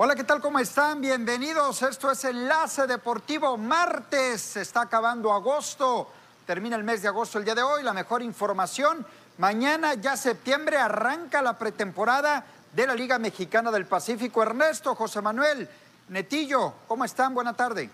Hola, ¿qué tal? ¿Cómo están? Bienvenidos. Esto es Enlace Deportivo Martes. Se está acabando agosto. Termina el mes de agosto el día de hoy. La mejor información. Mañana, ya septiembre, arranca la pretemporada de la Liga Mexicana del Pacífico. Ernesto, José Manuel, Netillo, ¿cómo están? Buena tarde.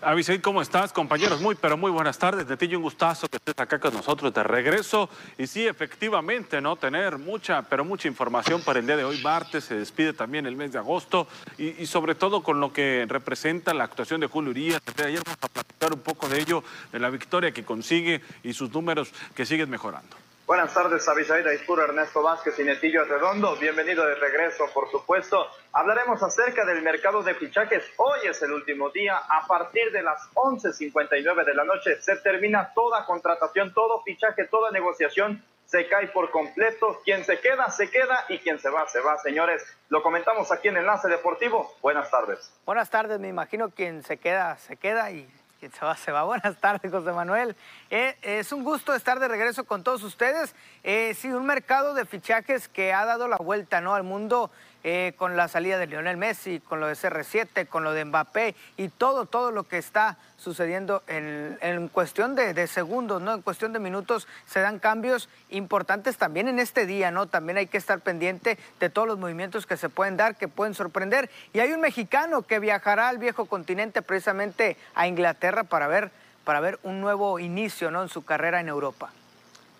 Abisaid, ¿cómo estás, compañeros? Muy, pero muy buenas tardes. De ti un gustazo que estés acá con nosotros de regreso. Y sí, efectivamente, ¿no? Tener mucha, pero mucha información para el día de hoy, martes. Se despide también el mes de agosto. Y, sobre todo con lo que representa la actuación de Julio Urias. Ayer vamos a platicar un poco de ello, de la victoria que consigue y sus números que siguen mejorando. Buenas tardes, Avisaida Ispuro, Ernesto Vázquez y Netillo Redondo. Bienvenido de regreso, por supuesto. Hablaremos acerca del mercado de fichajes. Hoy es el último día. A partir de las 11.59 de la noche se termina toda contratación, todo fichaje, toda negociación. Se cae por completo. Quien se queda, se queda y quien se va, se va, señores. Lo comentamos aquí en Enlace Deportivo. Buenas tardes. Buenas tardes, me imagino quien se queda, se queda y se va, se va. Buenas tardes, José Manuel. Eh, es un gusto estar de regreso con todos ustedes. Eh, sí, un mercado de fichajes que ha dado la vuelta ¿no? al mundo eh, con la salida de Lionel Messi, con lo de CR7, con lo de Mbappé y todo, todo lo que está sucediendo en, cuestión de, segundos, ¿no? En cuestión de minutos se dan cambios importantes también en este día, ¿no? También hay que estar pendiente de todos los movimientos que se pueden dar, que pueden sorprender. Y hay un mexicano que viajará al viejo continente precisamente a Inglaterra para ver, para ver un nuevo inicio, ¿no? En su carrera en Europa.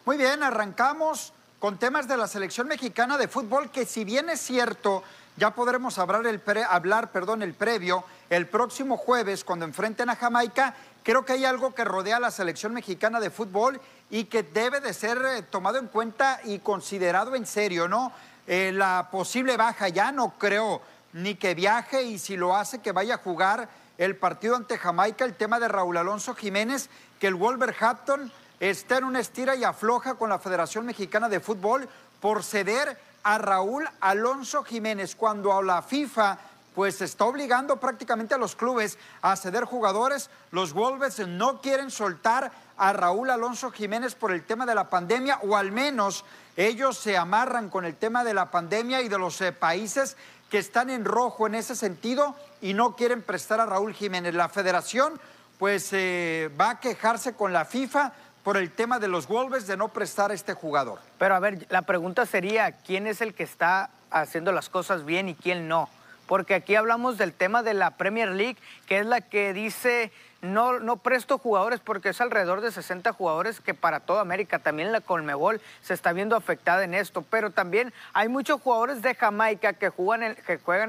Muy bien, arrancamos con temas de la selección mexicana de fútbol, que si bien es cierto, ya podremos hablar, el, hablar perdón, el previo el próximo jueves cuando enfrenten a Jamaica. Creo que hay algo que rodea a la selección mexicana de fútbol y que debe de ser eh, tomado en cuenta y considerado en serio, ¿no? Eh, la posible baja ya no creo ni que viaje y si lo hace que vaya a jugar el partido ante Jamaica, el tema de Raúl Alonso Jiménez, que el Wolverhampton está en una estira y afloja con la Federación Mexicana de Fútbol por ceder a Raúl Alonso Jiménez cuando a la FIFA pues está obligando prácticamente a los clubes a ceder jugadores. Los Wolves no quieren soltar a Raúl Alonso Jiménez por el tema de la pandemia o al menos ellos se amarran con el tema de la pandemia y de los eh, países que están en rojo en ese sentido y no quieren prestar a Raúl Jiménez. La federación pues eh, va a quejarse con la FIFA por el tema de los Wolves de no prestar a este jugador. Pero a ver, la pregunta sería, ¿quién es el que está haciendo las cosas bien y quién no? Porque aquí hablamos del tema de la Premier League, que es la que dice no, no presto jugadores porque es alrededor de 60 jugadores que para toda América, también la Colmebol se está viendo afectada en esto, pero también hay muchos jugadores de Jamaica que juegan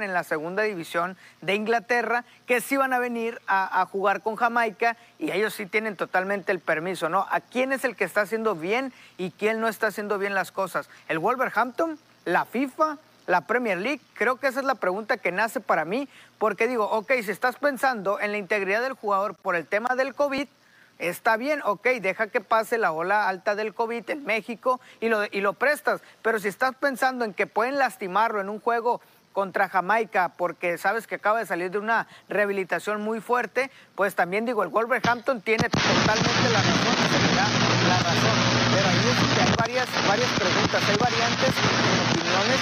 en, la segunda división de Inglaterra que sí van a venir a, a jugar con Jamaica y ellos sí tienen totalmente el permiso, ¿no? ¿A quién es el que está haciendo bien y quién no está haciendo bien las cosas? ¿El Wolverhampton? ¿La FIFA? La Premier League? Creo que esa es la pregunta que nace para mí, porque digo, ok, si estás pensando en la integridad del jugador por el tema del COVID, está bien, ok, deja que pase la ola alta del COVID en México y lo, y lo prestas, pero si estás pensando en que pueden lastimarlo en un juego contra Jamaica porque sabes que acaba de salir de una rehabilitación muy fuerte, pues también digo, el Wolverhampton tiene totalmente la razón, la razón. Pero ahí es varias, varias preguntas, hay variantes opiniones,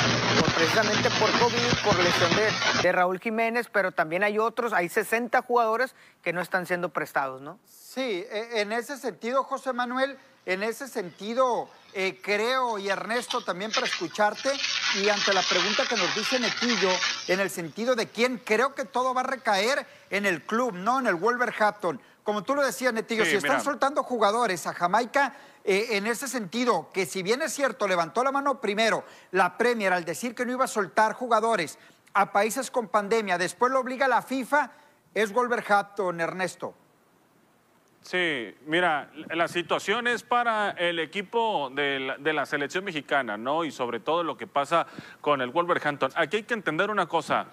precisamente por COVID, por lesión de, de, Raúl Jiménez, pero también hay otros, hay 60 jugadores que no están siendo prestados, ¿no? Sí, e, en ese sentido, José Manuel, en ese sentido, eh, creo, y Ernesto también para escucharte, y ante la pregunta que nos dice Netillo, en el sentido de quién, creo que todo va a recaer en el club, no en el Wolverhampton. Como tú lo decías, Netillo, si están soltando jugadores a Jamaica, eh, en ese sentido, que si bien es cierto, levantó la mano primero la Premier al decir que no iba a soltar jugadores a países con pandemia, después lo obliga la FIFA, es Wolverhampton, Ernesto. Sí, mira, la situación es para el equipo de la, selección mexicana, ¿no? Y sobre todo lo que pasa con el Wolverhampton. Aquí hay que entender una cosa.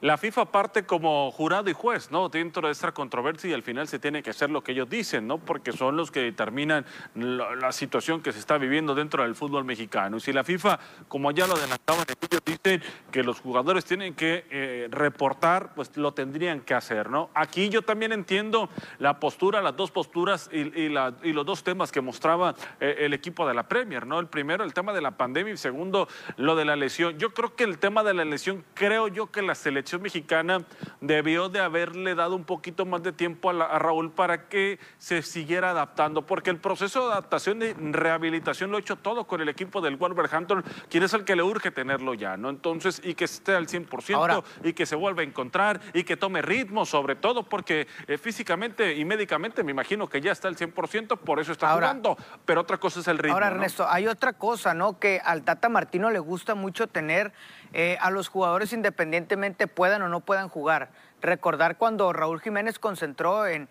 La FIFA parte como jurado y juez, ¿no? Dentro de esta controversia y al final se tiene que hacer lo que ellos dicen, ¿no? Porque son los que determinan la, situación que se está viviendo dentro del fútbol mexicano. Y si la FIFA, como ya lo adelantaban, ellos dicen que los jugadores tienen que eh, reportar, pues lo tendrían que hacer, ¿no? Aquí yo también entiendo la postura, las dos posturas y, los dos temas que mostraba eh, el equipo de la Premier, ¿no? El primero, el tema de la pandemia y segundo, lo de la lesión. Yo creo que el tema de la lesión, creo yo que la selección mexicana debió de haberle dado un poquito más de tiempo a, Raúl para que se siguiera adaptando, porque el proceso de adaptación y rehabilitación lo ha hecho todo con el equipo del Wolverhampton, quien es el que le urge tenerlo ya, ¿no? Entonces, y que esté al 100% y que se vuelva a encontrar y que tome ritmo, sobre todo porque eh, físicamente y médicamente me imagino que ya está al 100%, por eso está jugando, pero otra cosa es el ritmo. Ahora, Ernesto, hay otra cosa, ¿no? Que al Tata Martino le gusta mucho tener eh, a los jugadores independientemente puedan o no puedan jugar. Recordar cuando Raúl Jiménez concentró en,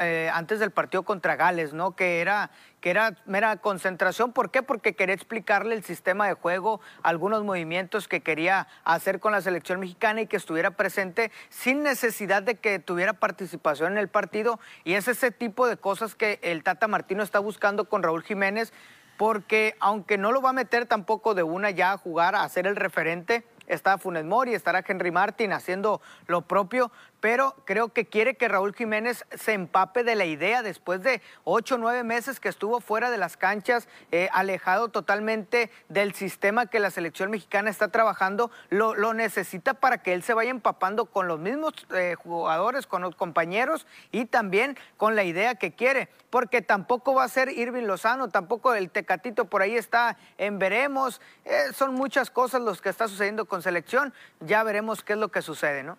eh, antes del partido contra Gales, ¿no? Que era, que era mera concentración. ¿Por qué? Porque quería explicarle el sistema de juego, algunos movimientos que quería hacer con la selección mexicana y que estuviera presente sin necesidad de que tuviera participación en el partido. Y es ese tipo de cosas que el Tata Martino está buscando con Raúl Jiménez porque aunque no lo va a meter tampoco de una ya a jugar, a ser el referente, está Funes Mori, estará Henry Martin haciendo lo propio, pero creo que quiere que Raúl Jiménez se empape de la idea después de ocho o nueve meses que estuvo fuera de las canchas, eh, alejado totalmente del sistema que la selección mexicana está trabajando, lo, necesita para que él se vaya empapando con los mismos eh, jugadores, con los compañeros y también con la idea que quiere, porque tampoco va a ser Irving Lozano, tampoco el Tecatito por ahí está en veremos, eh, son muchas cosas los que está sucediendo con selección, ya veremos qué es lo que sucede, ¿no?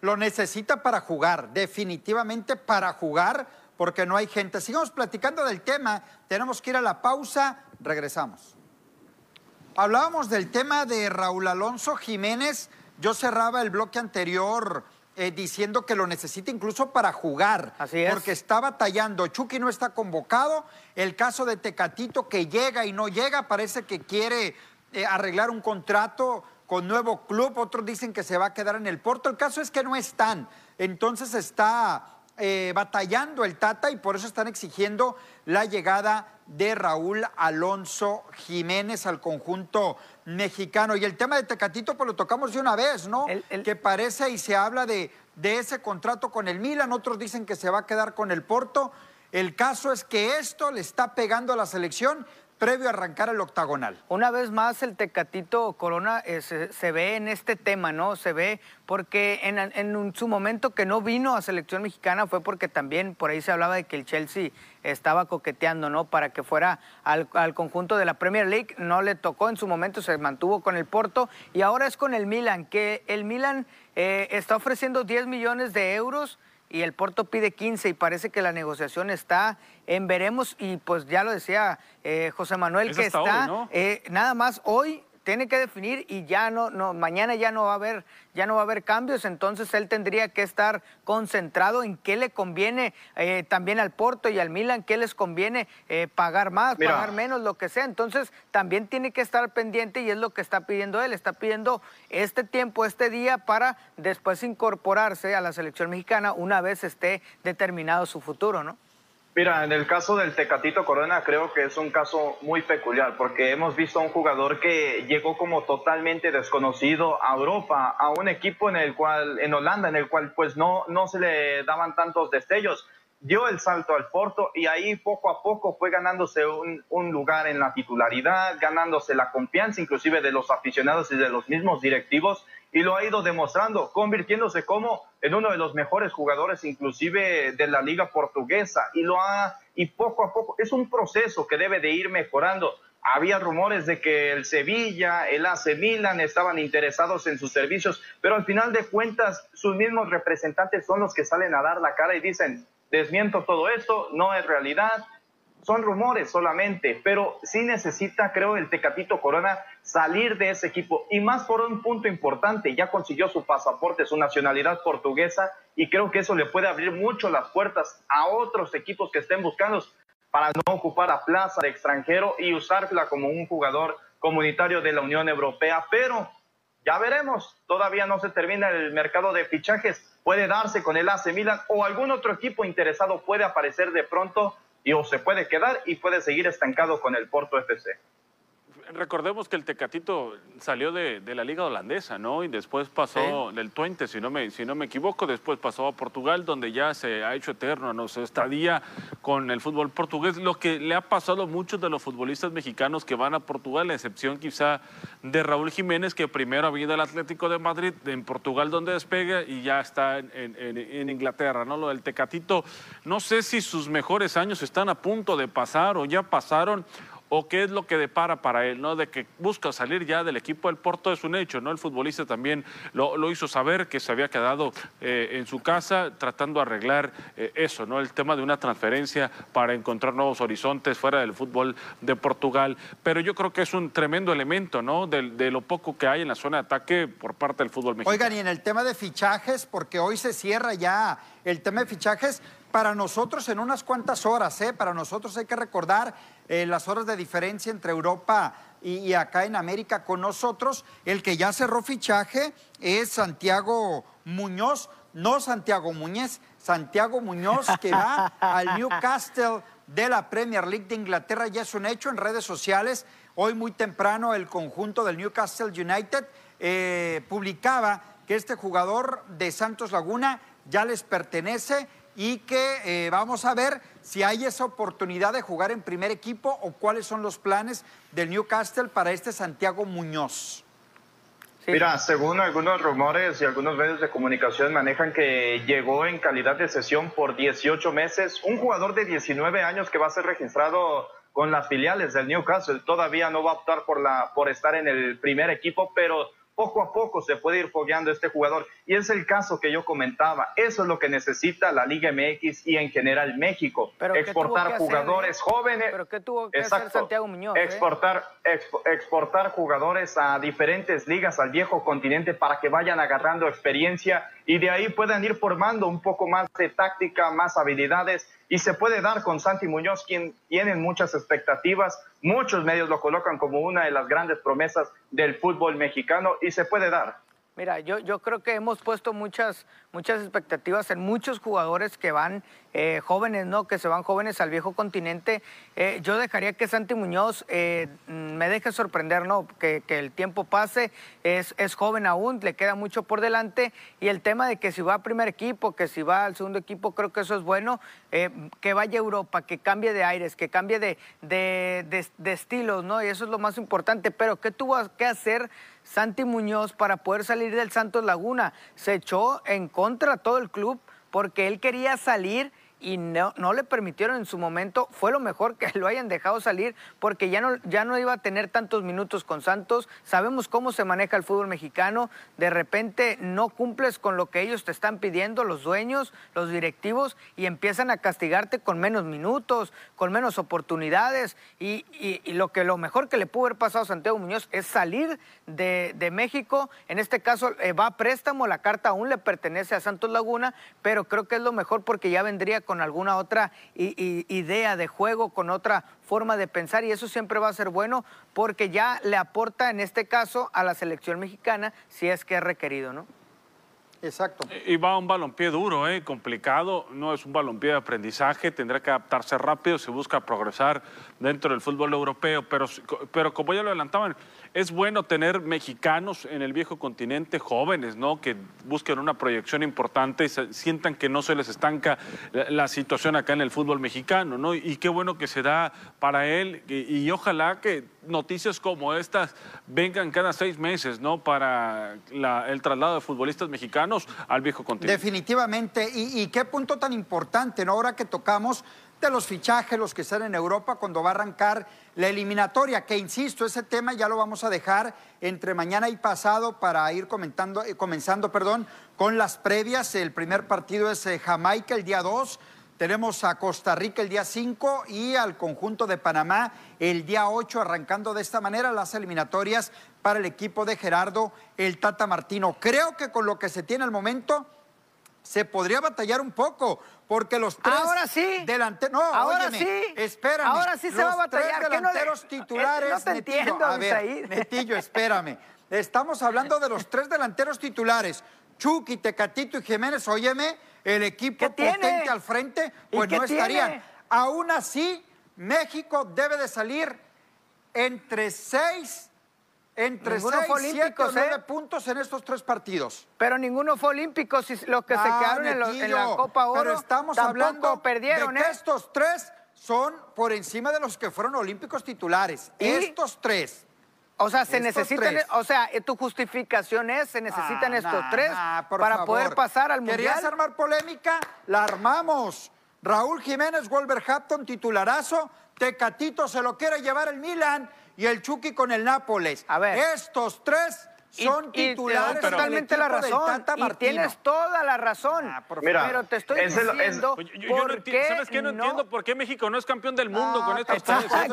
Lo necesita para jugar, definitivamente para jugar, porque no hay gente. Sigamos platicando del tema, tenemos que ir a la pausa, regresamos. Hablábamos del tema de Raúl Alonso Jiménez, yo cerraba el bloque anterior eh, diciendo que lo necesita incluso para jugar. Así es. Porque está batallando. Chucky no está convocado. El caso de Tecatito que llega y no llega, parece que quiere eh, arreglar un contrato con nuevo club, otros dicen que se va a quedar en el Porto. El caso es que no están. Entonces está eh, batallando el Tata y por eso están exigiendo la llegada de Raúl Alonso Jiménez al conjunto mexicano. Y el tema de Tecatito, pues lo tocamos de una vez, ¿no? Que parece y se habla de, de ese contrato con el Milan, otros dicen que se va a quedar con el Porto. El caso es que esto le está pegando a la selección previo a arrancar el octagonal. Una vez más, el Tecatito Corona eh, se, ve en este tema, ¿no? Se ve porque en, su momento que no vino a selección mexicana fue porque también por ahí se hablaba de que el Chelsea estaba coqueteando, ¿no? Para que fuera al, conjunto de la Premier League. No le tocó en su momento, se mantuvo con el Porto y ahora es con el Milan, que el Milan eh, está ofreciendo 10 millones de euros y el Porto pide 15 y parece que la negociación está en veremos y pues ya lo decía eh, José Manuel que está eh, nada más hoy tiene que definir y ya no, no, mañana ya no va a haber, ya no va a haber cambios, entonces él tendría que estar concentrado en qué le conviene eh, también al Porto y al Milan, qué les conviene eh, pagar más, pagar menos, lo que sea. Entonces también tiene que estar pendiente y es lo que está pidiendo él, está pidiendo este tiempo, este día para después incorporarse a la selección mexicana una vez esté determinado su futuro, ¿no? Mira, en el caso del Tecatito Corona creo que es un caso muy peculiar porque hemos visto a un jugador que llegó como totalmente desconocido a Europa, a un equipo en el cual, en Holanda, en el cual pues no, no se le daban tantos destellos. Dio el salto al Porto y ahí poco a poco fue ganándose un, un lugar en la titularidad, ganándose la confianza inclusive de los aficionados y de los mismos directivos y lo ha ido demostrando, convirtiéndose como en uno de los mejores jugadores inclusive de la liga portuguesa y lo ha y poco a poco es un proceso que debe de ir mejorando. Había rumores de que el Sevilla, el AC Milan estaban interesados en sus servicios, pero al final de cuentas sus mismos representantes son los que salen a dar la cara y dicen, desmiento todo esto, no es realidad, son rumores solamente, pero sí necesita, creo, el Tecatito Corona salir de ese equipo. Y más por un punto importante, ya consiguió su pasaporte, su nacionalidad portuguesa, y creo que eso le puede abrir mucho las puertas a otros equipos que estén buscando para no ocupar la plaza de extranjero y usarla como un jugador comunitario de la Unión Europea. Pero Ya veremos, todavía no se termina el mercado de fichajes, puede darse con el AC Milan o algún otro equipo interesado puede aparecer de pronto y o se puede quedar y puede seguir estancado con el Porto FC recordemos que el Tecatito salió de, la liga holandesa, ¿no? Y después pasó del Twente, si no, me, si no me equivoco, después pasó a Portugal, donde ya se ha hecho eterno, ¿no? Su estadía con el fútbol portugués, lo que le ha pasado a muchos de los futbolistas mexicanos que van a Portugal, a excepción quizá de Raúl Jiménez, que primero ha ido al Atlético de Madrid, en Portugal donde despega y ya está en, en Inglaterra, ¿no? Lo del Tecatito, no sé si sus mejores años están a punto de pasar o ya pasaron o qué es lo que depara para él, ¿no? De que busca salir ya del equipo del Porto es un hecho, ¿no? El futbolista también lo, hizo saber que se había quedado eh, en su casa tratando de arreglar eh, eso, ¿no? El tema de una transferencia para encontrar nuevos horizontes fuera del fútbol de Portugal. Pero yo creo que es un tremendo elemento, ¿no? De, de lo poco que hay en la zona de ataque por parte del fútbol mexicano. Oigan, y en el tema de fichajes, porque hoy se cierra ya el tema de fichajes, para nosotros en unas cuantas horas, ¿eh? Para nosotros hay que recordar eh, las horas de diferencia entre Europa y, acá en América con nosotros. El que ya cerró fichaje es Santiago Muñoz, no Santiago Muñez, Santiago Muñoz que va al Newcastle de la Premier League de Inglaterra. Ya es un hecho en redes sociales. Hoy muy temprano el conjunto del Newcastle United eh, publicaba que este jugador de Santos Laguna ya les pertenece y que eh, vamos a ver si hay esa oportunidad de jugar en primer equipo o cuáles son los planes del Newcastle para este Santiago Muñoz. Mira, según algunos rumores y algunos medios de comunicación manejan que llegó en calidad de sesión por 18 meses, un jugador de 19 años que va a ser registrado con las filiales del Newcastle, todavía no va a optar por, la, por estar en el primer equipo, pero poco a poco se puede ir fogueando este jugador. Y es el caso que yo comentaba. Eso es lo que necesita la Liga MX y en general México. exportar jugadores jóvenes. ¿Pero qué tuvo que hacer Santiago Muñoz? Eh? Exportar, exportar jugadores a diferentes ligas, al viejo continente, para que vayan agarrando experiencia y de ahí puedan ir formando un poco más de táctica, más habilidades y se puede dar con Santi Muñoz, quien tiene muchas expectativas, muchos medios lo colocan como una de las grandes promesas del fútbol mexicano y se puede dar. Mira, yo, yo creo que hemos puesto muchas, muchas expectativas en muchos jugadores que van eh, jóvenes, ¿no? Que se van jóvenes al viejo continente. Eh, yo dejaría que Santi Muñoz eh, me deje sorprender, ¿no? Que, el tiempo pase, es, es, joven aún, le queda mucho por delante. Y el tema de que si va a primer equipo, que si va al segundo equipo, creo que eso es bueno. que vaya a Europa, que cambie de aires, que cambie de, de, de estilos, ¿no? Y eso es lo más importante. Pero, ¿qué tuvo que hacer? Santi Muñoz para poder salir del Santos Laguna. Se echó en contra todo el club porque él quería salir y no, no, le permitieron en su momento, fue lo mejor que lo hayan dejado salir porque ya no, ya no iba a tener tantos minutos con Santos, sabemos cómo se maneja el fútbol mexicano, de repente no cumples con lo que ellos te están pidiendo, los dueños, los directivos, y empiezan a castigarte con menos minutos, con menos oportunidades, y, lo, que, lo mejor que le pudo haber pasado a Santiago Muñoz es salir de, México, en este caso eh, va a préstamo, la carta aún le pertenece a Santos Laguna, pero creo que es lo mejor porque ya vendría con con alguna otra idea de juego, con otra forma de pensar y eso siempre va a ser bueno porque ya le aporta en este caso a la selección mexicana si es que es requerido, ¿no? Exacto. Y va un balompié duro, ¿eh? complicado, no es un balompié de aprendizaje, tendrá que adaptarse rápido si busca progresar dentro del fútbol europeo, pero, pero como ya lo adelantaban, es bueno tener mexicanos en el viejo continente, jóvenes, ¿no? Que busquen una proyección importante y sientan que no se les estanca la, situación acá en el fútbol mexicano, ¿no? Y qué bueno que se da para él y, ojalá que noticias como estas vengan cada seis meses, ¿no? Para el traslado de futbolistas mexicanos al viejo continente. Definitivamente. Y, y qué punto tan importante, ¿no? Ahora que tocamos de los fichajes, los que están en Europa, cuando va a arrancar la eliminatoria, que insisto, ese tema ya lo vamos a dejar entre mañana y pasado para ir comentando, eh, comenzando perdón, con las previas. El primer partido es eh, Jamaica el día 2. Tenemos a Costa Rica el día 5 y al conjunto de Panamá el día 8, arrancando de esta manera las eliminatorias para el equipo de Gerardo el Tata Martino. Creo que con lo que se tiene al momento se podría batallar un poco, porque los tres ahora sí delanteros, no, ahora óyeme, sí, espérame, ahora sí se va a batallar. Tres delanteros titulares, no te entiendo, a ver, Netillo, espérame. Estamos hablando de los tres delanteros titulares. Chucky, Tecatito y Jiménez, óyeme, el equipo ¿Qué tiene? potente al frente, ¿Y pues no estarían. tiene? Aún así, México debe de salir entre seis, entre Ninguno seis, fue siete olímpicos, o nueve ¿eh? puntos en estos tres partidos. Pero ninguno fue olímpico, si los que se Ah, quedaron en, lo- en la Copa Oro Pero estamos tampoco hablando perdieron, de que ¿eh? estos tres son por encima de los que fueron olímpicos titulares. ¿Y? Estos tres. O sea, se Estos necesitan, tres. o sea, eh, tu justificación es, se necesitan Ah, estos nah, tres nah, para favor. poder pasar al Mundial. ¿Querías armar polémica? La armamos. Raúl Jiménez, Wolverhampton, titularazo. Tecatito se lo quiere llevar el Milan y el Chucky con el Nápoles. A ver. Estos tres son titulares del totalmente la razón. Y tienes toda la razón. Ah, por Mira, pero te estoy es el- es- diciendo Oye, yo, yo no por entiendo, qué ¿sabes qué? No, entiendo por qué México no es campeón del mundo Ah, con estos exacto. tres.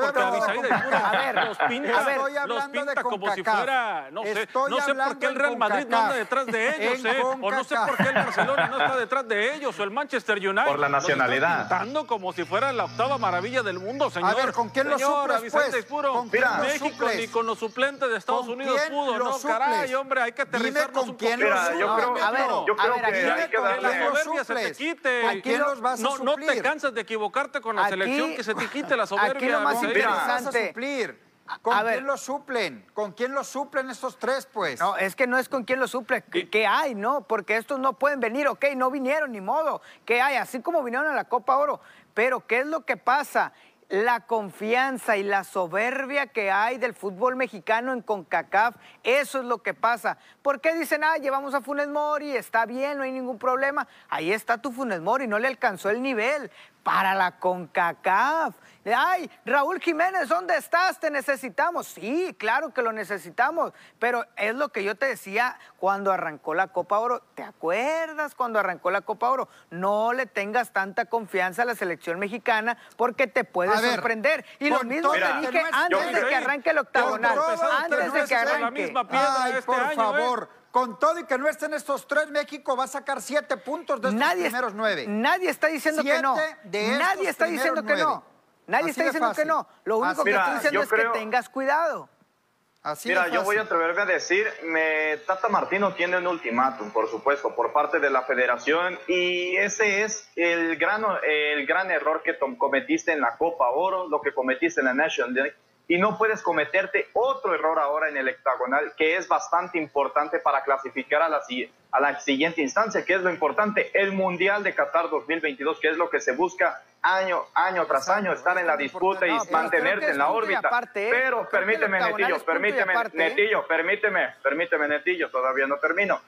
A ver, los pinta, a ver, Estoy los de pinta como si fuera, no sé, Estoy no sé por qué el Real Madrid no anda detrás de ellos, ¿eh? O no sé por qué el Barcelona no está detrás de ellos, o el Manchester United. Por la nacionalidad. pintando como si fuera la octava maravilla del mundo, señor. ver, ¿con quién lo suples, Avisaída pues? puro. ¿Con quién lo México ni con los suplentes de Estados ¿Con Unidos pudo, ¿no? suples? Caray, hombre, hay que Dime con quién poco. lo Mira, yo creo- a ver, Neto. yo creo a ver, que hay que Que darle- la ¿Quién los soberbia se te quite. ¿Con quién los vas a no, no te cansas de equivocarte con la Aquí- selección, que se te quite la soberbia. aquí lo más ¿Con Avisaída. quién los a interesante. suplir? A- ¿Con a ver. quién lo suplen? ¿Con quién lo suplen estos tres, pues? No, es que no es con quién lo suple, Y- ¿qué hay, no? Porque estos no pueden venir, ok, no vinieron, ni modo. ¿Qué hay? Así como vinieron a la Copa Oro. Pero, ¿qué es lo que pasa? La confianza y la soberbia que hay del fútbol mexicano en CONCACAF, eso es lo que pasa. ¿Por qué dicen, ah, llevamos a Funes Mori, está bien, no hay ningún problema? Ahí está tu Funes Mori, no le alcanzó el nivel para la CONCACAF. Ay, Raúl Jiménez, ¿dónde estás? Te necesitamos. Sí, claro que lo necesitamos, pero es lo que yo te decía cuando arrancó la Copa Oro. ¿Te acuerdas cuando arrancó la Copa Oro? No le tengas tanta confianza a la selección mexicana porque te puede A ver, sorprender. Y lo mismo te dije antes de que arranque el octagonal. Antes de que la arranque. misma piedra Ay, este por año, ¿eh? Con todo y que no estén estos tres, México va a sacar siete puntos de estos Nadie, primeros nueve. nadie está diciendo que no. Siete de estos Nadie está diciendo que no. Nadie Así está diciendo que no. Lo único Así- que Mira, estoy diciendo es creo- que tengas cuidado. Así Mira, yo voy a atreverme a decir, me, Tata Martino tiene un ultimátum, por supuesto, por parte de la federación y ese es el gran, el gran error que tom- cometiste en la Copa Oro, lo que cometiste en la National League y no puedes cometerte otro error ahora en el hectagonal que es bastante importante para clasificar a la, si- a la siguiente instancia, que es lo importante, el Mundial de Qatar 2022, que es lo que se busca año, año tras Exacto, año, estar en la disputa y. No, que en la órbita. aparte, ¿eh? Pero Creo permíteme, Netillo, permíteme, aparte, ¿eh? Netillo, permíteme, permíteme, Netillo, todavía no termino.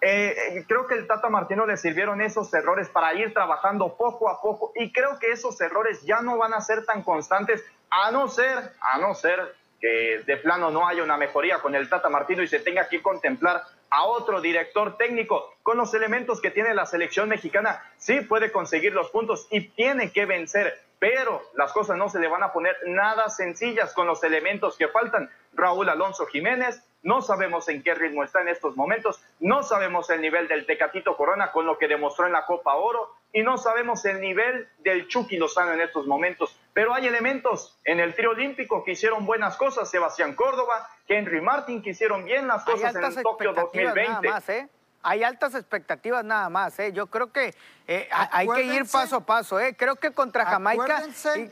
Eh, eh, creo que el Tata Martino le sirvieron esos errores para ir trabajando poco a poco y creo que esos errores ya no van a ser tan constantes a no ser, a no ser que de plano no haya una mejoría con el Tata Martino y se tenga que contemplar a otro director técnico con los elementos que tiene la selección mexicana, sí puede conseguir los puntos y tiene que vencer, pero las cosas no se le van a poner nada sencillas con los elementos que faltan. Raúl Alonso Jiménez, no sabemos en qué ritmo está en estos momentos, no sabemos el nivel del Tecatito Corona con lo que demostró en la Copa Oro y no sabemos el nivel del Chucky Lozano en estos momentos, pero hay elementos en el trío olímpico que hicieron buenas cosas, Sebastián Córdoba, Henry Martin que hicieron bien las cosas en Tokio expectativas 2020. nada más, ¿eh? Hay altas expectativas nada más, ¿eh? Yo creo que eh, ha- hay que ir paso a paso, ¿eh? Creo que contra Jamaica... Acuérdense-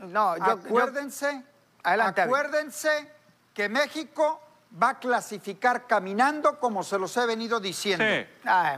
y- no, yo... yo- acuérdense, Adelante, Avi. acuérdense que México va a clasificar caminando como se los he venido diciendo. Sí.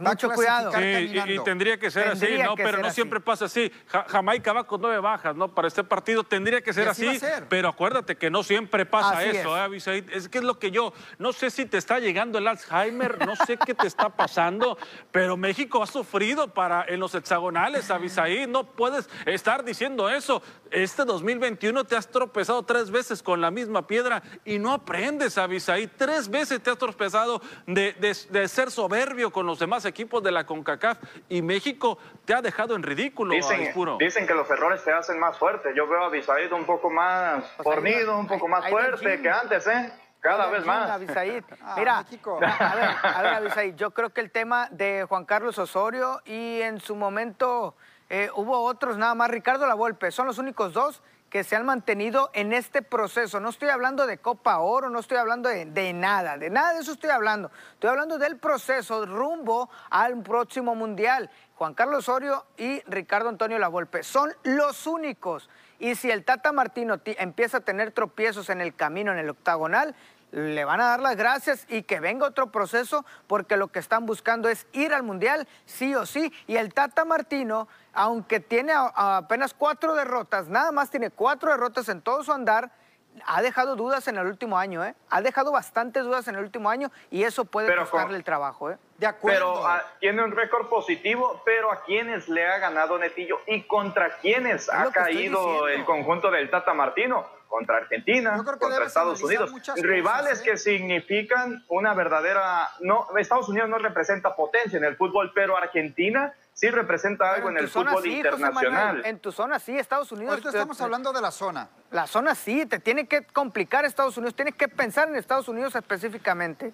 Mucho cuidado. Sí, y- tendría que ser así, ¿no? que Pero ser no así. siempre pasa así. Ja- Jamaica va con nueve bajas, ¿no? Para este partido tendría que ser Y así ser. Pero acuérdate que no siempre pasa Así eso, es. ¿eh, Abisaid? Es que es lo que yo, no sé si te está llegando el Alzheimer, no sé qué te está pasando, pero México ha sufrido para en los hexagonales, Abisaid. No puedes estar diciendo eso. Este 2021 te has tropezado tres veces con la misma piedra y no aprendes, Abisaid. Tres veces te has tropezado de, de- de ser soberbio con los demás equipos de la CONCACAF y México te ha dejado en ridículo, Dicen, Aispuro. dicen que los errores te hacen más fuerte. Yo veo a Bisaid un poco más ahí fornido, un poco más fuerte que antes, ¿eh? Cada vez más. Abisaid, Ah, Mira, a ver, a ver, Abisaid, yo creo que el tema de Juan Carlos Osorio y en su momento eh, hubo otros nada más, Ricardo Lavolpe, son los únicos dos que se han mantenido en este proceso. No estoy hablando de Copa Oro, no estoy hablando de, nada, de nada de eso estoy hablando. Estoy hablando del proceso rumbo al próximo Mundial. Juan Carlos Osorio y Ricardo Antonio Lavolpe son los únicos. Y si el Tata Martino empieza a tener tropiezos en el camino, en el octagonal, le van a dar las gracias y que venga otro proceso porque lo que están buscando es ir al Mundial sí o sí. Y el Tata Martino, aunque tiene apenas cuatro derrotas, nada más tiene cuatro derrotas en todo su andar, ha dejado dudas en el último año, ¿eh? Ha dejado bastantes dudas en el último año y eso puede costarle el trabajo, ¿eh? De acuerdo. Pero ah, tiene un récord positivo, pero ¿a quiénes le ha ganado Netillo y contra quiénes ha caído el conjunto del Tata Martino? contra Argentina, contra Estados Unidos. Rivales ¿eh? que significan una verdadera... No, Estados Unidos no representa potencia en el fútbol, pero Argentina sí representa algo en, el fútbol internacional. en tu zona sí, Estados Unidos... Ahorita estamos hablando de la zona. La zona sí, te tiene que complicar Estados Unidos, tienes que pensar en Estados Unidos específicamente.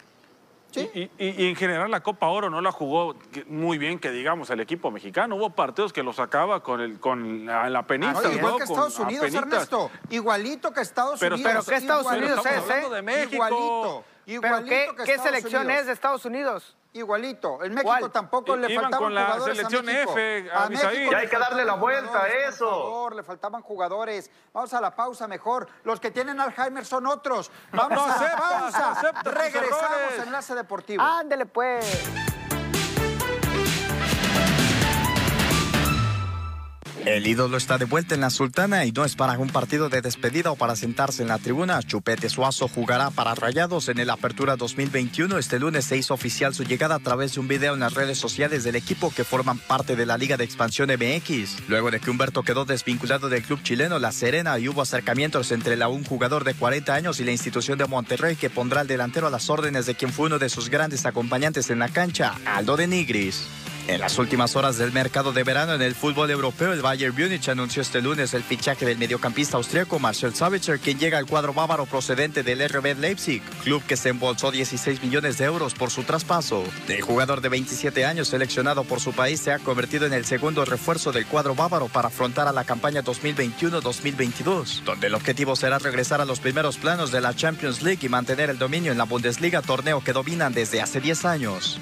Y, en general la Copa Oro no la jugó muy bien, que digamos, el equipo mexicano. Hubo partidos que lo sacaba con, el, con la, la penita. Igual que Estados Unidos, Ernesto. Igualito que Estados Unidos. Pero ¿qué Estados Unidos es, eh? De México. Igualito. Igualito ¿Pero qué, qué selección es de Estados Unidos? Igualito. En México tampoco le faltaban con la selección F, a, Ya hay que darle la vuelta a eso. Favor, le faltaban jugadores. Vamos a la pausa mejor. Los que tienen Alzheimer son otros. Vamos a la pausa. Regresamos a Enlace Deportivo. Ándele pues. El ídolo está de vuelta en la Sultana y no es para un partido de despedida o para sentarse en la tribuna. Chupete Suazo jugará para Rayados en el Apertura 2021. Este lunes se hizo oficial su llegada a través de un video en las redes sociales del equipo que forman parte de la Liga de Expansión MX. Luego de que Humberto quedó desvinculado del club chileno La Serena y hubo acercamientos entre un jugador de 40 años y la institución de Monterrey que pondrá al delantero a las órdenes de quien fue uno de sus grandes acompañantes en la cancha, Aldo de Nigris. En las últimas horas del mercado de verano en el fútbol europeo, el Bayern Múnich anunció este lunes el fichaje del mediocampista austríaco Marcel Sabitzer, quien llega al cuadro bávaro procedente del RB Leipzig, club que se embolsó 16 millones de euros por su traspaso. El jugador de 27 años seleccionado por su país se ha convertido en el segundo refuerzo del cuadro bávaro para afrontar a la campaña 2021-2022, donde el objetivo será regresar a los primeros planos de la Champions League y mantener el dominio en la Bundesliga, torneo que dominan desde hace 10 años.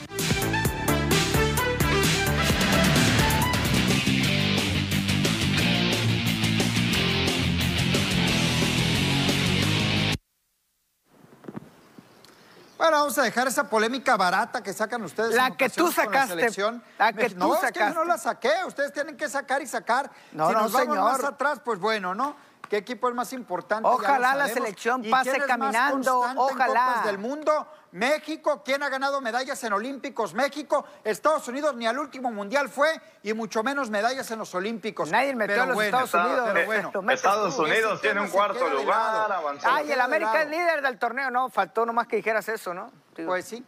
Bueno, vamos a dejar esa polémica barata que sacan ustedes. La que tú sacaste. La, que tú no, sacaste. Es que no la saqué. Ustedes tienen que sacar y sacar. No, si no, nos vamos más atrás, pues bueno, ¿no? ¿Qué equipo es más importante? Ojalá la selección pase caminando. Ojalá. En del mundo. México, ¿quién ha ganado medallas en Olímpicos? México, Estados Unidos ni al último mundial fue y mucho menos medallas en los Olímpicos. Nadie metió a los Estados Unidos. Pero bueno, Estados Unidos tiene un cuarto lugar avanzado. Ay, el América es líder del torneo, no, faltó nomás que dijeras eso, ¿no? Pues sí.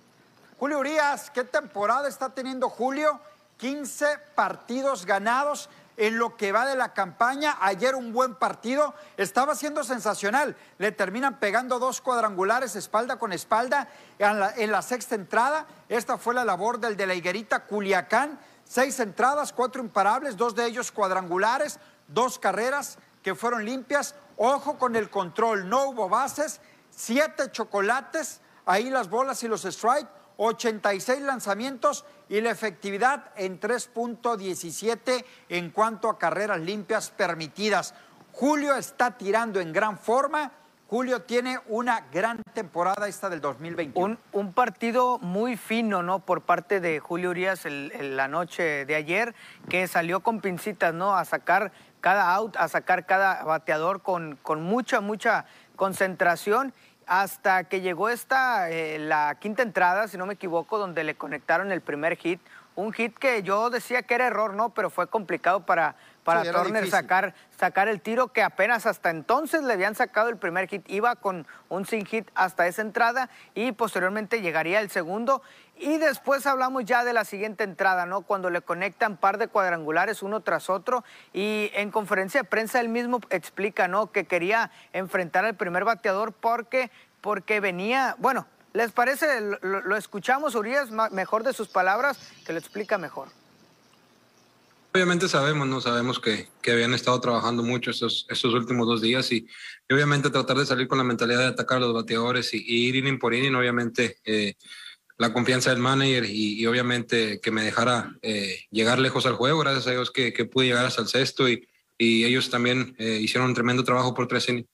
Julio Urias, ¿qué temporada está teniendo Julio? 15 partidos ganados en lo que va de la campaña. Ayer un buen partido, estaba siendo sensacional. Le terminan pegando dos cuadrangulares espalda con espalda en la, sexta entrada. Esta fue la labor del de la higuerita Culiacán. Seis entradas, cuatro imparables, dos de ellos cuadrangulares, dos carreras que fueron limpias. Ojo con el control, no hubo bases, siete chocolates, ahí las bolas y los strikes 86 lanzamientos y la efectividad en 3.17 en cuanto a carreras limpias permitidas. Julio está tirando en gran forma. Julio tiene una gran temporada esta del 2021. Un, partido muy fino, ¿no? Por parte de Julio Urias la noche de ayer, que salió con pincitas, ¿no? A sacar cada out, a sacar cada bateador con, con mucha, mucha concentración hasta que llegó esta, eh, la quinta entrada, si no me equivoco, donde le conectaron el primer hit. Un hit que yo decía que era error, ¿no? Pero fue complicado para, para Turner sacar, sacar el tiro que apenas hasta entonces le habían sacado el primer hit. Iba con un sin hit hasta esa entrada y posteriormente llegaría el segundo. Y después hablamos ya de la siguiente entrada, ¿no? Cuando le conectan par de cuadrangulares uno tras otro. Y en conferencia de prensa él mismo explica, ¿no? Que quería enfrentar al primer bateador porque, porque venía, bueno, ¿les parece? Lo, escuchamos, Urias, mejor de sus palabras, que lo explica mejor Obviamente sabemos, ¿no? Sabemos que, que habían estado trabajando mucho estos, estos últimos dos días y, obviamente tratar de salir con la mentalidad de atacar a los bateadores y, ir inning por inning, obviamente eh, la confianza del manager y, obviamente que me dejara eh, llegar lejos al juego, gracias a Dios que, que pude llegar hasta el sexto y, y ellos también eh, hicieron un tremendo trabajo por tres innings.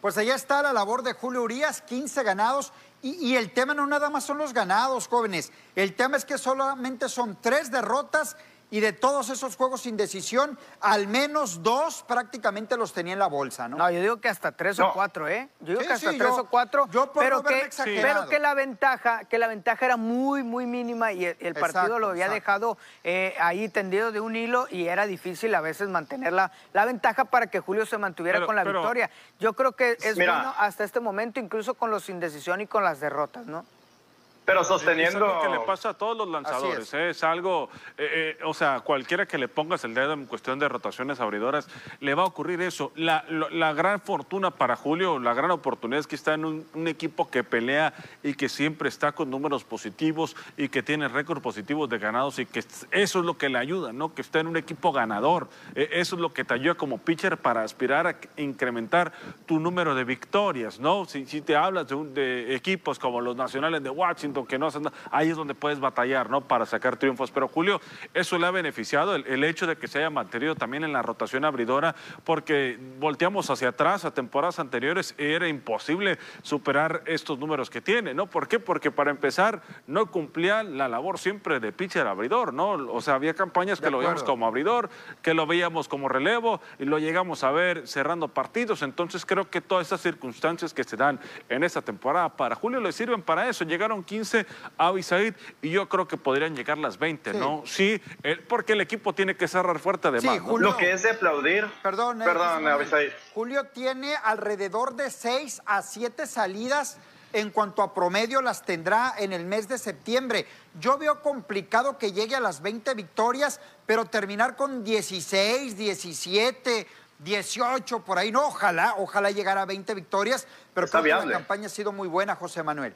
Pues allá está la labor de Julio Urias, 15 ganados. Y, el tema no nada más son los ganados, jóvenes. El tema es que solamente son tres derrotas y de todos esos juegos sin decisión, al menos dos prácticamente los tenía en la bolsa, ¿no? No, yo digo que hasta tres o cuatro, ¿eh? Yo digo que hasta tres o cuatro, yo pero, que, pero que la ventaja, que la ventaja era muy, muy mínima y el, partido lo había dejado eh, ahí tendido de un hilo y era difícil a veces mantener la, ventaja para que Julio se mantuviera con la victoria. Yo creo que es bueno hasta este momento, incluso con los indecisión y con las derrotas, ¿no? Pero sosteniendo... Es algo que le pasa a todos los lanzadores, es. ¿eh? es. algo, eh, eh, o sea, cualquiera que le pongas el dedo en cuestión de rotaciones abridoras, le va a ocurrir eso. La, la gran fortuna para Julio, la gran oportunidad es que está en un, equipo que pelea y que siempre está con números positivos y que tiene récord positivos de ganados y que eso es lo que le ayuda, ¿no? Que está en un equipo ganador. eso es lo que te ayuda como pitcher para aspirar a incrementar tu número de victorias, ¿no? Si, si te hablas de, de equipos como los nacionales de Washington, que no ahí es donde puedes batallar, ¿no? Para sacar triunfos. Pero Julio, eso le ha beneficiado el, hecho de que se haya mantenido también en la rotación abridora, porque volteamos hacia atrás a temporadas anteriores, era imposible superar estos números que tiene, ¿no? ¿Por qué? Porque para empezar, no cumplía la labor siempre de pitcher abridor, ¿no? O sea, había campañas que lo veíamos como abridor, que lo veíamos como relevo y lo llegamos a ver cerrando partidos. Entonces creo que todas esas circunstancias que se dan en esta temporada para Julio le sirven para eso. Llegaron 15 a Abisaid y yo creo que podrían llegar las 20, ¿no? Sí, porque el equipo tiene que cerrar fuerte además. Sí, Lo que es de aplaudir. Perdón, eh, Perdón, Julio tiene alrededor de 6 a 7 salidas en cuanto a promedio las tendrá en el mes de septiembre. Yo veo complicado que llegue a las 20 victorias, pero terminar con 16, 17, 18, por ahí no, ojalá, ojalá llegara a 20 victorias, pero creo que la campaña ha sido muy buena, José Manuel.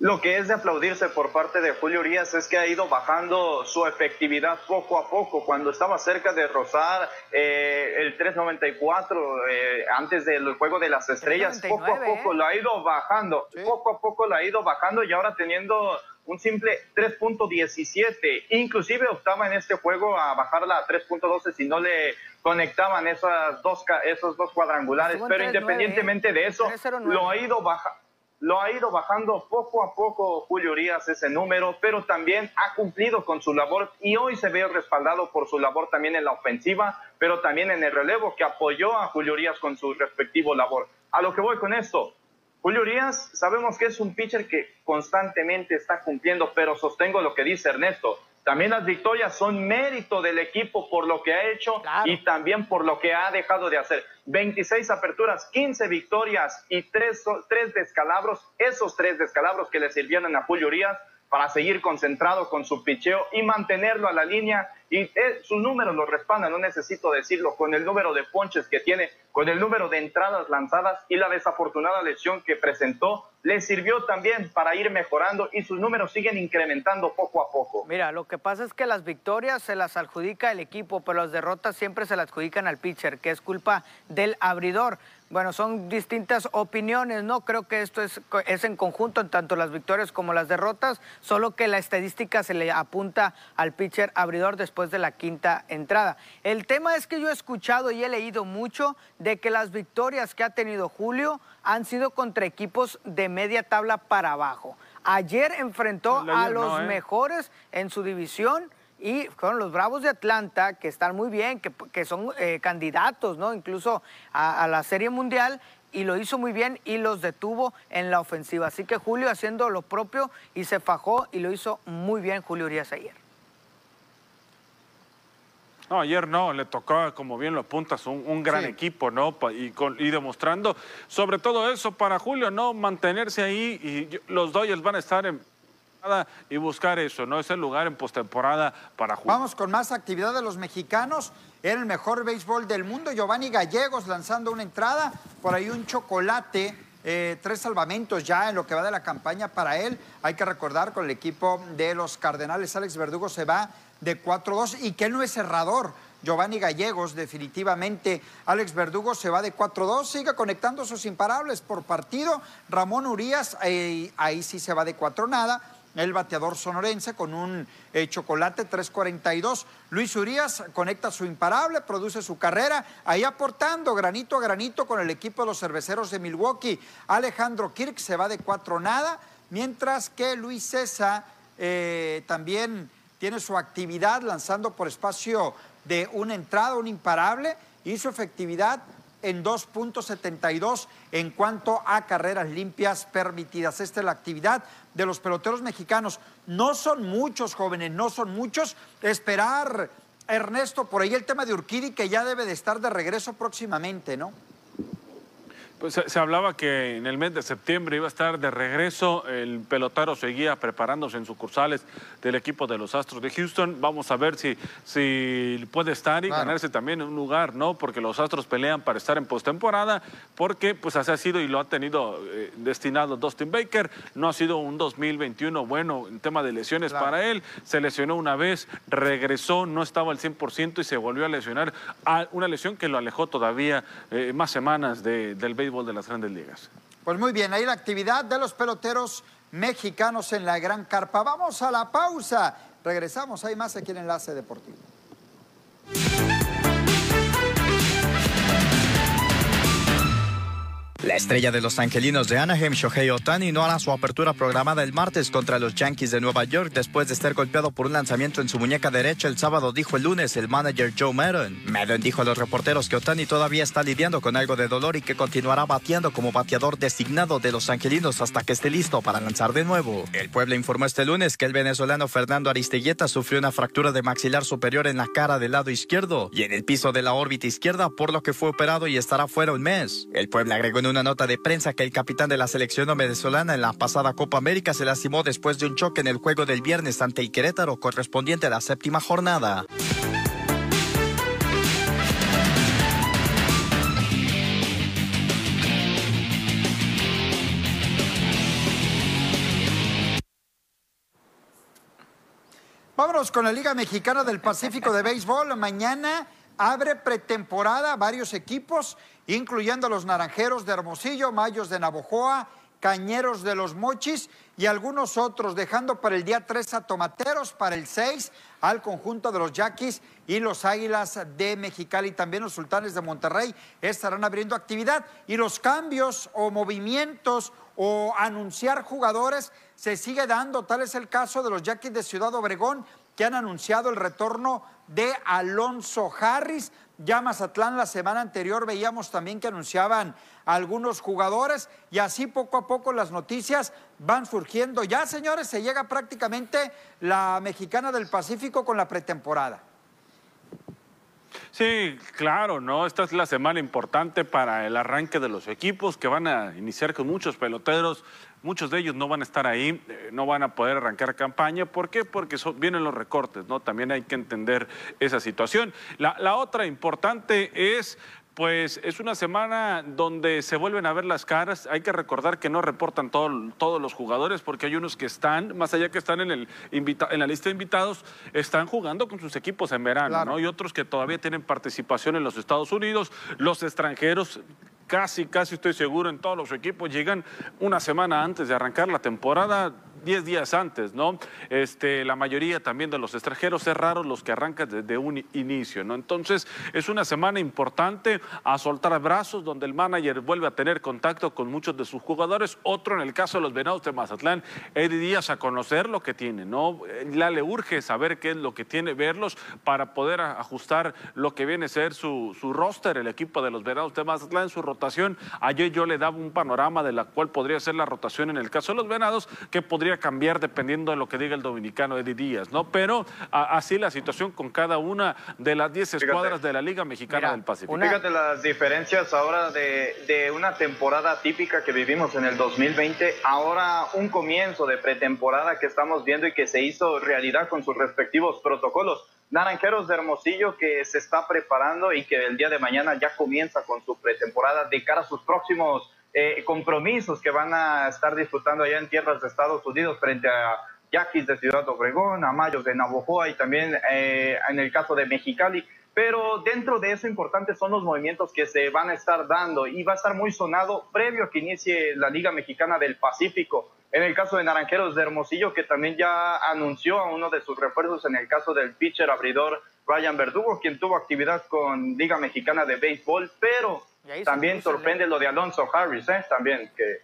Lo que es de aplaudirse por parte de Julio Urias es que ha ido bajando su efectividad poco a poco. Cuando estaba cerca de rozar eh, el 394 eh, antes del juego de las estrellas, poco a poco ¿eh? lo ha ido bajando, poco a poco lo ha ido bajando y ahora teniendo un simple 3.17. Inclusive optaba en este juego a bajarla a 3.12 si no le conectaban esas dos, esos dos cuadrangulares. Pero independientemente de eso, lo ha ido bajando lo ha ido bajando poco a poco Julio Urias ese número, pero también ha cumplido con su labor y hoy se ve respaldado por su labor también en la ofensiva, pero también en el relevo que apoyó a Julio Urias con su respectivo labor. A lo que voy con esto, Julio Urias sabemos que es un pitcher que constantemente está cumpliendo, pero sostengo lo que dice Ernesto. También las victorias son mérito del equipo por lo que ha hecho y también por lo que ha dejado de hacer. 26 aperturas, 15 victorias y 3, descalabros. Esos tres descalabros que le sirvieron a Julio Urias para seguir concentrado con su picheo y mantenerlo a la línea. Y eh, sus números lo respaldan, no necesito decirlo, con el número de ponches que tiene, con el número de entradas lanzadas y la desafortunada lesión que presentó, le sirvió también para ir mejorando y sus números siguen incrementando poco a poco. Mira, lo que pasa es que las victorias se las adjudica el equipo, pero las derrotas siempre se las adjudican al pitcher, que es culpa del abridor. Bueno, son distintas opiniones, ¿no? Creo que esto es, es en conjunto en tanto las victorias como las derrotas, solo que la estadística se le apunta al pitcher abridor después de la quinta entrada. El tema es que yo he escuchado y he leído mucho de que las victorias que ha tenido Julio han sido contra equipos de media tabla para abajo. Ayer enfrentó a los ¿eh? mejores en su división y fueron los Bravos de Atlanta, que están muy bien, que, son eh, candidatos, ¿no? Incluso a, la Serie Mundial, y lo hizo muy bien y los detuvo en la ofensiva. Así que Julio haciendo lo propio y se fajó y lo hizo muy bien Julio Urias ayer. No, ayer no, le tocó, como bien lo apuntas, un, gran equipo, ¿no? Y, y, demostrando, sobre todo eso para Julio, ¿no? Mantenerse ahí y los Dodgers van a estar en y buscar eso, ¿no? Es el lugar en postemporada para jugar. Vamos con más actividad de los mexicanos. Era el mejor béisbol del mundo. Giovanni Gallegos lanzando una entrada. Por ahí un chocolate eh, tres salvamentos ya en lo que va de la campaña para él. Hay que recordar con el equipo de los Cardenales, Alex Verdugo se va de 4-2 y que él no es cerrador. Giovanni Gallegos, definitivamente. Alex Verdugo se va de 4-2, sigue conectando sus imparables por partido. Ramón Urias, eh, ahí sí se va de 4 nada el bateador sonorense con un eh, chocolate 342. Luis Urias conecta su imparable, produce su carrera, ahí aportando granito a granito con el equipo de los cerveceros de Milwaukee. Alejandro Kirk se va de cuatro nada, mientras que Luis César eh, también tiene su actividad lanzando por espacio de una entrada, un imparable, y su efectividad en 2.72 en cuanto a carreras limpias permitidas. Esta es la actividad de los peloteros mexicanos. No son muchos jóvenes, no son muchos. Esperar, Ernesto, por ahí el tema de Urquidi que ya debe de estar de regreso próximamente, ¿no? Pues se, hablaba que en el mes de septiembre iba a estar de regreso. El pelotero seguía preparándose en sucursales del equipo de los Astros de Houston. Vamos a ver si, si puede estar y ganarse también un lugar, ¿no? Porque los Astros pelean para estar en postemporada, porque pues así ha sido y lo ha tenido eh, destinado Dustin Baker. No ha sido un 2021 bueno en tema de lesiones para él. Se lesionó una vez, regresó, no estaba al 100% y se volvió a lesionar. una lesión que lo alejó todavía eh, más semanas del béisbol de las grandes ligas. Pues muy bien, ahí la actividad de los peloteros mexicanos en la Gran Carpa. Vamos a la pausa. Regresamos, hay más aquí en Enlace Deportivo. La estrella de los angelinos de Anaheim, Shohei Otani, no hará su apertura programada el martes contra los Yankees de Nueva York después de estar golpeado por un lanzamiento en su muñeca derecha el sábado, dijo el lunes el manager Joe Maddon. Maddon dijo a los reporteros que Otani todavía está lidiando con algo de dolor y que continuará bateando como bateador designado de los angelinos hasta que esté listo para lanzar de nuevo. El pueblo informó este lunes que el venezolano Fernando Aristeguieta sufrió una fractura de maxilar superior en la cara del lado izquierdo y en el piso de la órbita izquierda, por lo que fue operado y estará fuera un mes. El pueblo agregó en una nota de prensa que el capitán de la selección venezolana en la pasada Copa América se lastimó después de un choque en el juego del viernes ante el Querétaro correspondiente a la séptima jornada. Vámonos con la Liga Mexicana del Pacífico de Béisbol. Mañana abre pretemporada varios equipos, incluyendo los Naranjeros de Hermosillo, Mayos de Navojoa, Cañeros de los Mochis y algunos otros, dejando para el día 3 a Tomateros, para el 6 al conjunto de los Yaquis y los Águilas de Mexicali. También los Sultanes de Monterrey estarán abriendo actividad y los cambios o movimientos o anunciar jugadores se sigue dando. Tal es el caso de los Yaquis de Ciudad Obregón que han anunciado el retorno de Alonso Harris. Ya Mazatlán la semana anterior veíamos también que anunciaban algunos jugadores y así poco a poco las noticias van surgiendo. Ya, señores, se llega prácticamente la mexicana del Pacífico con la pretemporada. Sí, claro, ¿no? Esta es la semana importante para el arranque de los equipos que van a iniciar con muchos peloteros. Muchos de ellos no van a estar ahí, eh, no van a poder arrancar campaña. ¿Por qué? Porque vienen los recortes, ¿no? También hay que entender esa situación. La, la otra importante es pues es una semana donde se vuelven a ver las caras. Hay que recordar que no reportan todos los jugadores porque hay unos que están, más allá que están en, el en la lista de invitados, están jugando con sus equipos en verano, ¿no? Y otros que todavía tienen participación en los Estados Unidos. Los extranjeros casi, casi estoy seguro en todos los equipos. Llegan una semana antes de arrancar la temporada 10 días antes, ¿no? Este, la mayoría también de los extranjeros es raro los que arrancan desde un inicio, ¿no? Entonces, es una semana importante a soltar brazos, donde el manager vuelve a tener contacto con muchos de sus jugadores. Otro, en el caso de los Venados de Mazatlán, Eddie Díaz a conocer lo que tiene, ¿no? Ya le urge saber qué es lo que tiene, verlos para poder ajustar lo que viene a ser su, su roster, el equipo de los Venados de Mazatlán, su rotación. Ayer yo le daba un panorama de la cual podría ser la rotación en el caso de los Venados, que podría cambiar dependiendo de lo que diga el dominicano Eddie Díaz, ¿no? Pero así la situación con cada una de las 10 escuadras de la Liga Mexicana del Pacífico. Fíjate las diferencias ahora de, de una temporada típica que vivimos en el 2020, ahora un comienzo de pretemporada que estamos viendo y que se hizo realidad con sus respectivos protocolos. Naranjeros de Hermosillo que se está preparando y que el día de mañana ya comienza con su pretemporada de cara a sus próximos eh, compromisos que van a estar disputando allá en tierras de Estados Unidos frente a Yaquis de Ciudad Obregón, a Mayos de Navojoa y también eh, en el caso de Mexicali. Pero dentro de eso importante son los movimientos que se van a estar dando y va a estar muy sonado previo a que inicie la Liga Mexicana del Pacífico. En el caso de Naranjeros de Hermosillo, que también ya anunció a uno de sus refuerzos en el caso del pitcher abridor Ryan Verdugo, quien tuvo actividad con Liga Mexicana de Béisbol, pero también sorprende lo de Alonso Harris, ¿eh? También que...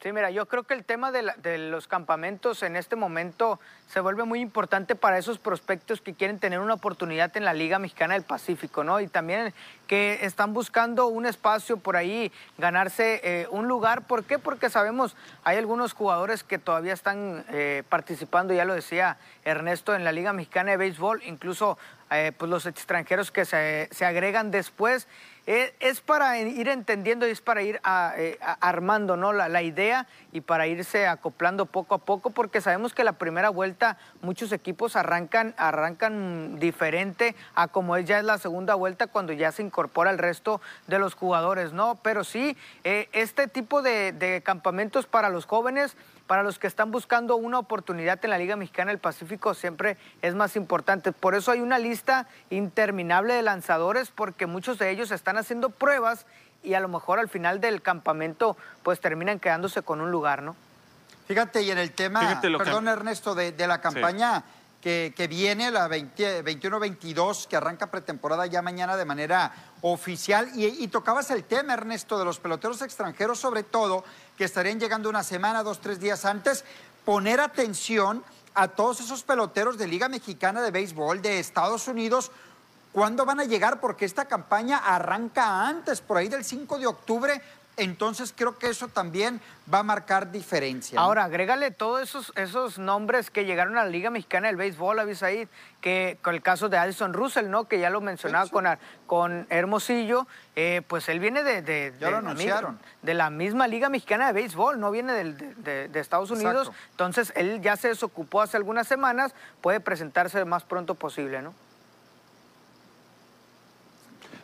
Sí, mira, yo creo que el tema de, de, los campamentos en este momento se vuelve muy importante para esos prospectos que quieren tener una oportunidad en la Liga Mexicana del Pacífico, ¿no? Y también que están buscando un espacio por ahí, ganarse eh, un lugar. ¿Por qué? Porque sabemos, hay algunos jugadores que todavía están eh, participando, ya lo decía Ernesto, en la Liga Mexicana de Béisbol, incluso eh, pues los extranjeros que se, agregan después. Es para ir entendiendo y es para ir eh, armando ¿no? La, la, idea y para irse acoplando poco a poco, porque sabemos que la primera vuelta muchos equipos arrancan, arrancan diferente a como ya es la segunda vuelta cuando ya se incorpora el resto de los jugadores, ¿no? Pero sí, eh, este tipo de, de campamentos para los jóvenes para los que están buscando una oportunidad en la Liga Mexicana del Pacífico siempre es más importante. Por eso hay una lista interminable de lanzadores porque muchos de ellos están haciendo pruebas y a lo mejor al final del campamento pues terminan quedándose con un lugar, ¿no? Fíjate, y en el tema, perdón que... Ernesto, de, de, la campaña... Sí que, viene, la 21-22, que arranca pretemporada ya mañana de manera oficial. Y, y, tocabas el tema, Ernesto, de los peloteros extranjeros, sobre todo, que estarían llegando una semana, dos, tres días antes. Poner atención a todos esos peloteros de Liga Mexicana de Béisbol de Estados Unidos. ¿Cuándo van a llegar? Porque esta campaña arranca antes, por ahí del 5 de octubre, entonces creo que eso también va a marcar diferencia. ¿no? Ahora, agrégale todos esos, esos nombres que llegaron a la Liga Mexicana del Béisbol, Avisaid, que con el caso de Addison Russell, ¿no? Que ya lo mencionaba con, con Hermosillo, eh, pues él viene de, de, ya de, lo la, de, la misma Liga Mexicana de Béisbol, no viene de, Estados Unidos. Exacto. Entonces, él ya se desocupó hace algunas semanas, puede presentarse lo más pronto posible, ¿no?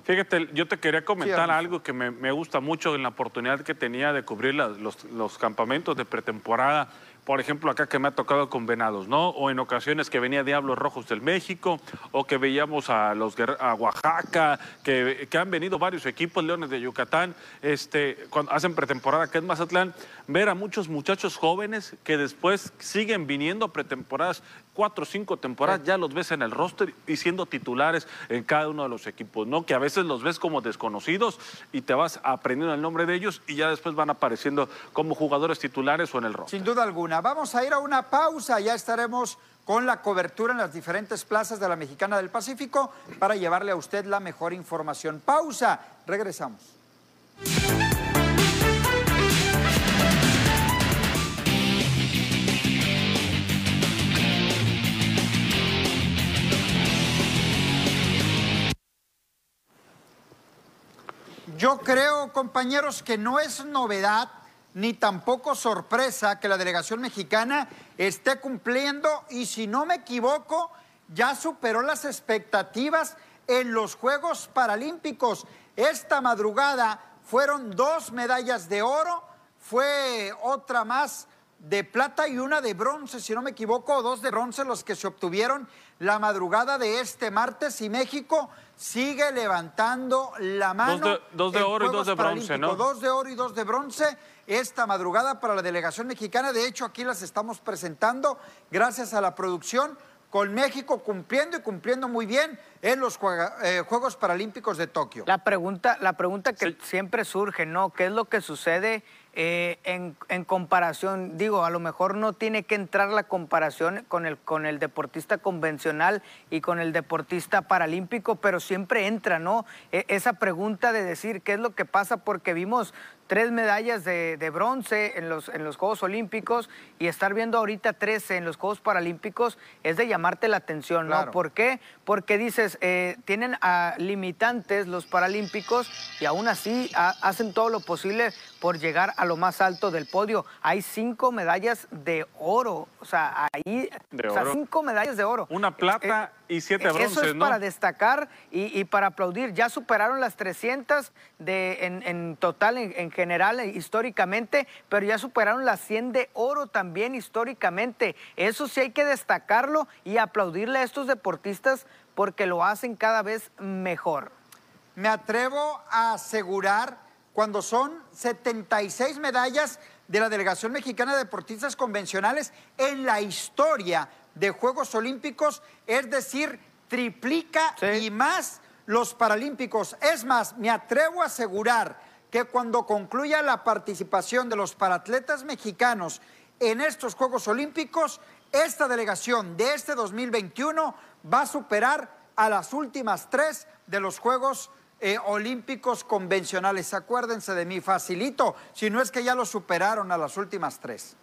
Fíjate, yo te quería comentar sí, algo que me, me, gusta mucho en la oportunidad que tenía de cubrir la, los, los, campamentos de pretemporada. Por ejemplo, acá que me ha tocado con Venados, ¿no? O en ocasiones que venía Diablos Rojos del México, o que veíamos a los a Oaxaca, que, que han venido varios equipos, Leones de Yucatán, este, cuando hacen pretemporada que es Mazatlán, ver a muchos muchachos jóvenes que después siguen viniendo a pretemporadas cuatro o cinco temporadas, ya los ves en el roster y siendo titulares en cada uno de los equipos, ¿no? Que a veces los ves como desconocidos y te vas aprendiendo el nombre de ellos y ya después van apareciendo como jugadores titulares o en el roster. Sin duda alguna. Vamos a ir a una pausa, ya estaremos con la cobertura en las diferentes plazas de la Mexicana del Pacífico para llevarle a usted la mejor información. Pausa, regresamos. Yo creo, compañeros, que no es novedad ni tampoco sorpresa que la delegación mexicana esté cumpliendo y si no me equivoco, ya superó las expectativas en los Juegos Paralímpicos. Esta madrugada fueron dos medallas de oro, fue otra más de plata y una de bronce, si no me equivoco, dos de bronce los que se obtuvieron la madrugada de este martes y México sigue levantando la mano. Dos de, dos de oro y dos de bronce, ¿no? Dos de oro y dos de bronce esta madrugada para la delegación mexicana. De hecho, aquí las estamos presentando gracias a la producción con México cumpliendo y cumpliendo muy bien en los eh, Juegos Paralímpicos de Tokio. La pregunta, la pregunta que sí. siempre surge, ¿no? ¿Qué es lo que sucede eh, en, comparación? Digo, a lo mejor no tiene que entrar la comparación con el, con el deportista convencional y con el deportista paralímpico, pero siempre entra, ¿no? E esa pregunta de decir qué es lo que pasa porque vimos tres medallas de, de, bronce en los, en los Juegos Olímpicos y estar viendo ahorita 13 en los Juegos Paralímpicos es de llamarte la atención, ¿no? Claro. ¿Por qué? Porque dices, eh, tienen a limitantes los Paralímpicos y aún así a, hacen todo lo posible por llegar a lo más alto del podio. Hay cinco medallas de oro, o sea, ahí, De o sea, oro. cinco medallas de oro. Una plata y siete Eso es ¿no? para destacar y, y para aplaudir. Ya superaron las 300 de, en, en total, en, en general, eh, históricamente, pero ya superaron las 100 de oro también históricamente. Eso sí hay que destacarlo y aplaudirle a estos deportistas porque lo hacen cada vez mejor. Me atrevo a asegurar cuando son 76 medallas de la delegación mexicana de deportistas convencionales en la historia de Juegos Olímpicos, es decir, triplica Sí. y más los Paralímpicos. Es más, me atrevo a asegurar que cuando concluya la participación de los paratletas mexicanos en estos Juegos Olímpicos, esta delegación de este 2021 va a superar a las últimas tres de los Juegos eh, Olímpicos convencionales. Acuérdense de mí, facilito, si no es que ya lo superaron a las últimas tres.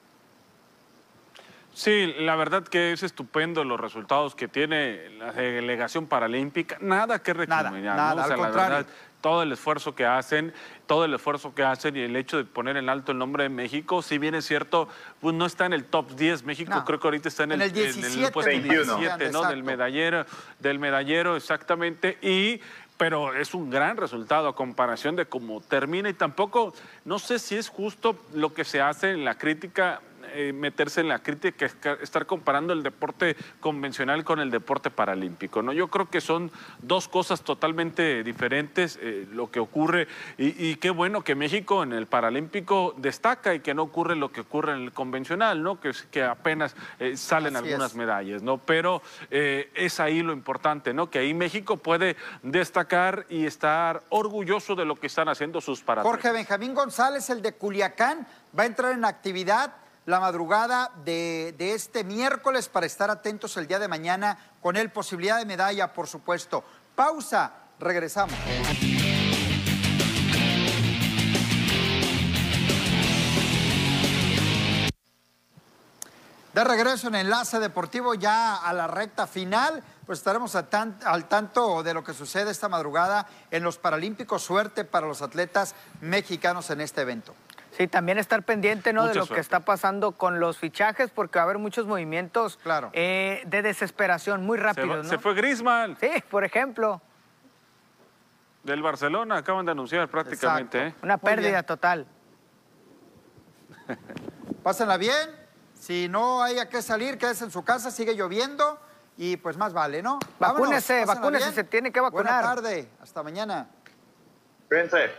Sí, la verdad que es estupendo los resultados que tiene la delegación paralímpica. Nada que Nada, recriminar. nada, ¿no? O al sea, la contrario. verdad, todo el esfuerzo que hacen, todo el esfuerzo que hacen y el hecho de poner en alto el nombre de México, si bien es cierto, pues no está en el top 10. México No. creo que ahorita está en el, En el 17, puesto 21. 17, ¿no? Del medallero, del medallero, exactamente. Y pero es un gran resultado a comparación de cómo termina y tampoco, no sé si es justo lo que se hace en la crítica, eh, meterse en la crítica, estar comparando el deporte convencional con el deporte paralímpico, ¿no? Yo creo que son dos cosas totalmente diferentes eh, lo que ocurre y, y qué bueno que México en el paralímpico destaca y que no ocurre lo que ocurre en el convencional, ¿no? Que, apenas eh, salen Así algunas es. medallas, ¿no? Pero eh, es ahí lo importante, ¿no? Que ahí México puede destacar y estar orgulloso de lo que están haciendo sus paratletas. Jorge Benjamín González, el de Culiacán, va a entrar en actividad la madrugada de, de este miércoles para estar atentos el día de mañana con él posibilidad de medalla, por supuesto. Pausa, regresamos. De regreso en Enlace Deportivo ya a la recta final, pues estaremos al tanto de lo que sucede esta madrugada en los Paralímpicos. Suerte para los atletas mexicanos en este evento. Sí, también estar pendiente ¿no? de lo suerte. que está pasando con los fichajes, porque va a haber muchos movimientos Claro. eh, de desesperación muy Se, va- rápidos. ¿no? se fue Griezmann Sí, por ejemplo, del Barcelona, acaban de anunciar prácticamente. ¿eh? una pérdida total. Pásenla bien. Si no haya que salir, quédese en su casa, sigue lloviendo y pues más vale, ¿no? Vacúnese, pásenla vacúnese, bien. se tiene que vacunar. tarde, hasta mañana. Cuídense.